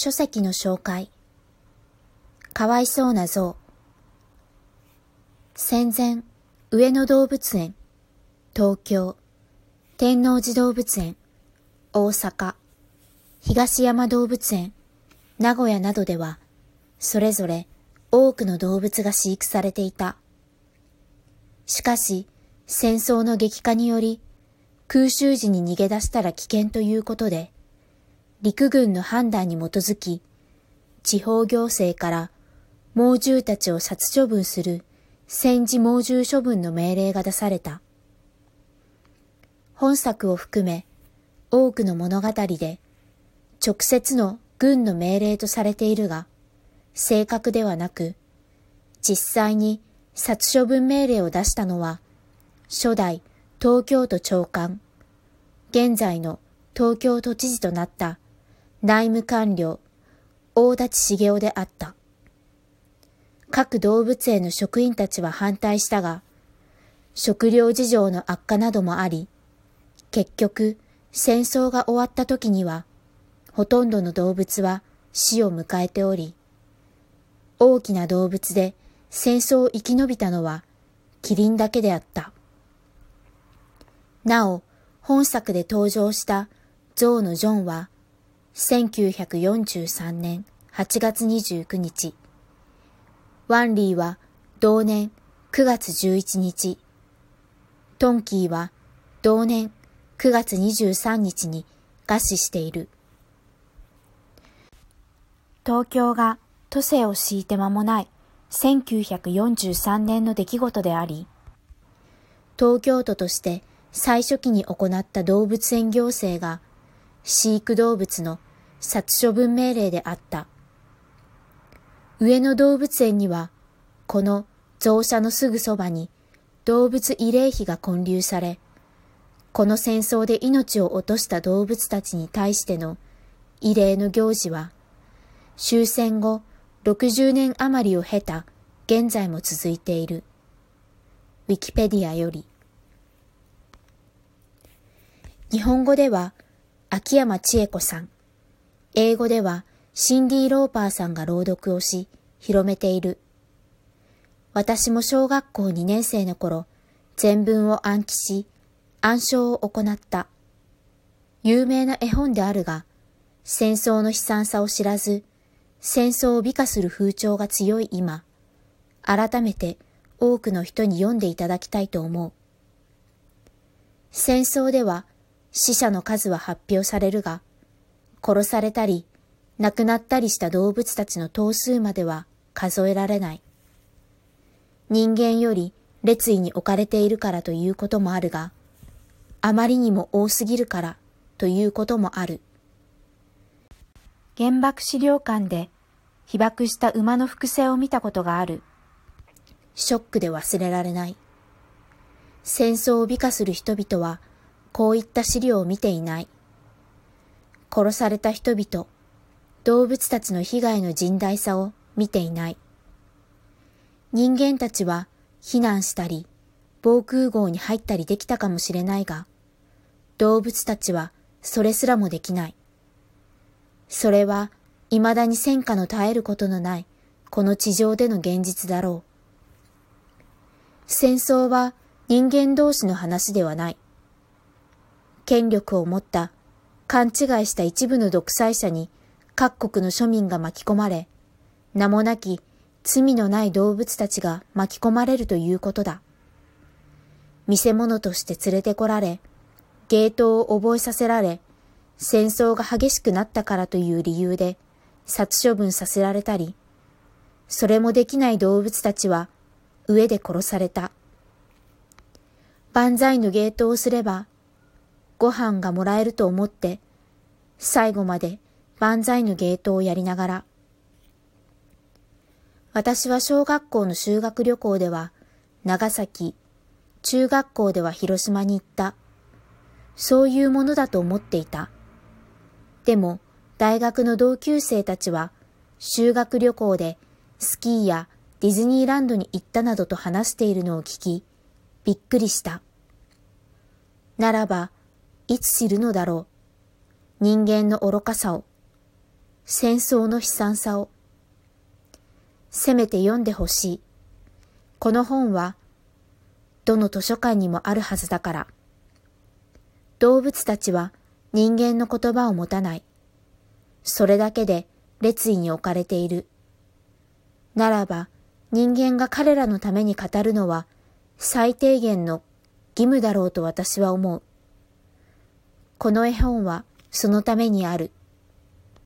書籍の紹介。かわいそうな像。戦前、上野動物園、東京、天王寺動物園、大阪、東山動物園、名古屋などでは、それぞれ多くの動物が飼育されていた。しかし、戦争の激化により、空襲時に逃げ出したら危険ということで、陸軍の判断に基づき、地方行政から猛獣たちを殺処分する戦時猛獣処分の命令が出された。本作を含め多くの物語で直接の軍の命令とされているが、正確ではなく、実際に殺処分命令を出したのは、初代東京都長官、現在の東京都知事となった内務官僚、大立茂雄であった。各動物園の職員たちは反対したが、食料事情の悪化などもあり、結局戦争が終わった時には、ほとんどの動物は死を迎えており、大きな動物で戦争を生き延びたのはキリンだけであった。なお、本作で登場したゾウのジョンは、1943年8月29日、ワンリーは同年9月11日、トンキーは同年9月23日に餓死している。東京が都政を敷いて間もない1943年の出来事であり、東京都として最初期に行った動物園行政が飼育動物の殺処分命令であった。上野動物園には、この増車のすぐそばに動物慰霊碑が建立され、この戦争で命を落とした動物たちに対しての慰霊の行事は、終戦後60年余りを経た現在も続いている。ウィキペディアより。日本語では秋山千恵子さん、英語ではシンディ・ローパーさんが朗読をし、広めている。私も小学校2年生の頃、全文を暗記し、暗唱を行った。有名な絵本であるが、戦争の悲惨さを知らず、戦争を美化する風潮が強い今、改めて多くの人に読んでいただきたいと思う。戦争では死者の数は発表されるが、殺されたり亡くなったりした動物たちの頭数までは数えられない。人間より列位に置かれているからということもあるが、あまりにも多すぎるからということもある。原爆資料館で被爆した馬の複製を見たことがある。ショックで忘れられない。戦争を美化する人々はこういった資料を見ていない。殺された人々、動物たちの被害の甚大さを見ていない。人間たちは避難したり、防空壕に入ったりできたかもしれないが、動物たちはそれすらもできない。それは未だに戦火の絶えることのないこの地上での現実だろう。戦争は人間同士の話ではない。権力を持った勘違いした一部の独裁者に各国の庶民が巻き込まれ、名もなき罪のない動物たちが巻き込まれるということだ。見せ物として連れてこられ、芸当を覚えさせられ、戦争が激しくなったからという理由で殺処分させられたり、それもできない動物たちは上で殺された。万歳の芸当をすれば、ご飯がもらえると思って、最後まで万歳の芸当をやりながら、私は小学校の修学旅行では長崎、中学校では広島に行った。そういうものだと思っていた。でも、大学の同級生たちは、修学旅行でスキーやディズニーランドに行ったなどと話しているのを聞き、びっくりした。ならば、いつ知るのだろう。人間の愚かさを。戦争の悲惨さを。せめて読んでほしい。この本は、どの図書館にもあるはずだから。動物たちは人間の言葉を持たない。それだけで列位に置かれている。ならば、人間が彼らのために語るのは最低限の義務だろうと私は思う。この絵本はそのためにある。